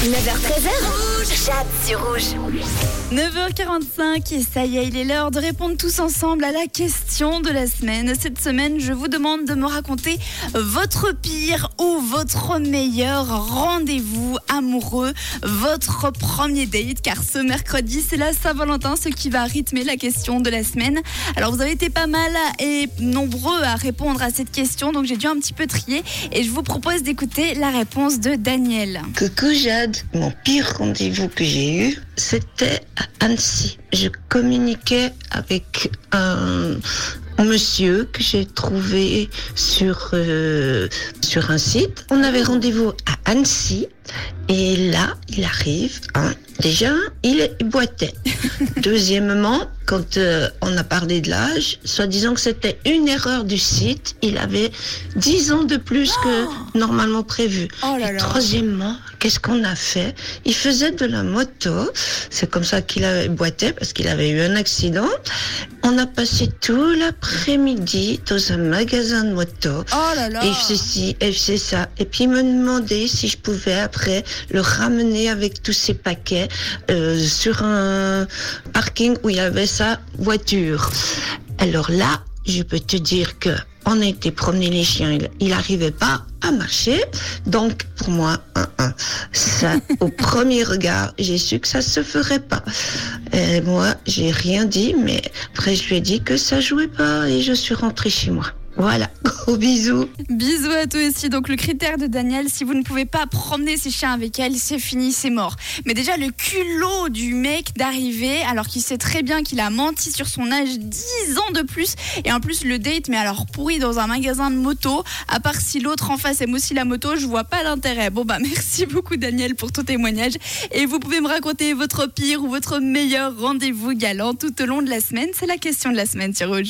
9h13h, Jade sur rouge. 9h45 et ça y est, il est l'heure de répondre tous ensemble à la question de la semaine. Cette semaine, je vous demande de me raconter votre pire ou votre meilleur rendez-vous amoureux, votre premier date, car ce mercredi, c'est la Saint-Valentin, ce qui va rythmer la question de la semaine. Alors, vous avez été pas mal et nombreux à répondre à cette question, donc j'ai dû un petit peu trier et je vous propose d'écouter la réponse de Daniel. Coucou Jade, mon pire rendez-vous que j'ai eu, c'était à Annecy. Je communiquais avec un monsieur que j'ai trouvé sur, euh, sur un site. On avait rendez-vous à Annecy et là, il arrive. hein, déjà, il boitait. Deuxièmement, quand euh, on a parlé de l'âge, soi-disant que c'était une erreur du site, il avait 10 ans de plus que normalement prévu. Oh là Et là. troisièmement, qu'est-ce qu'on a fait? Il faisait de la moto. C'est comme ça qu'il avait boité parce qu'il avait eu un accident. On a passé tout l'après-midi dans un magasin de moto. Oh là là Et il faisait ci, et il faisait ça. Et puis il me demandait si je pouvais après le ramener avec tous ses paquets euh, sur un parking où il y avait sa voiture. Alors là, je peux te dire que on a été promener les chiens, il, il arrivait pas à marcher. Donc pour moi, un, un. ça, au premier regard, j'ai su que ça se ferait pas. Et moi, j'ai rien dit, mais après je lui ai dit que ça jouait pas et je suis rentrée chez moi. Voilà, gros bisous. Bisous à toi aussi. Donc le critère de Daniel, si vous ne pouvez pas promener ses chiens avec elle, c'est fini, c'est mort. Mais déjà le culot du mec d'arriver alors qu'il sait très bien qu'il a menti sur son âge 10 ans de plus et en plus le date mais alors pourri dans un magasin de moto, à part si l'autre en face aime aussi la moto, je vois pas l'intérêt. Bon bah merci beaucoup Daniel pour ton témoignage et vous pouvez me raconter votre pire ou votre meilleur rendez-vous galant tout au long de la semaine, c'est la question de la semaine sur Rouge.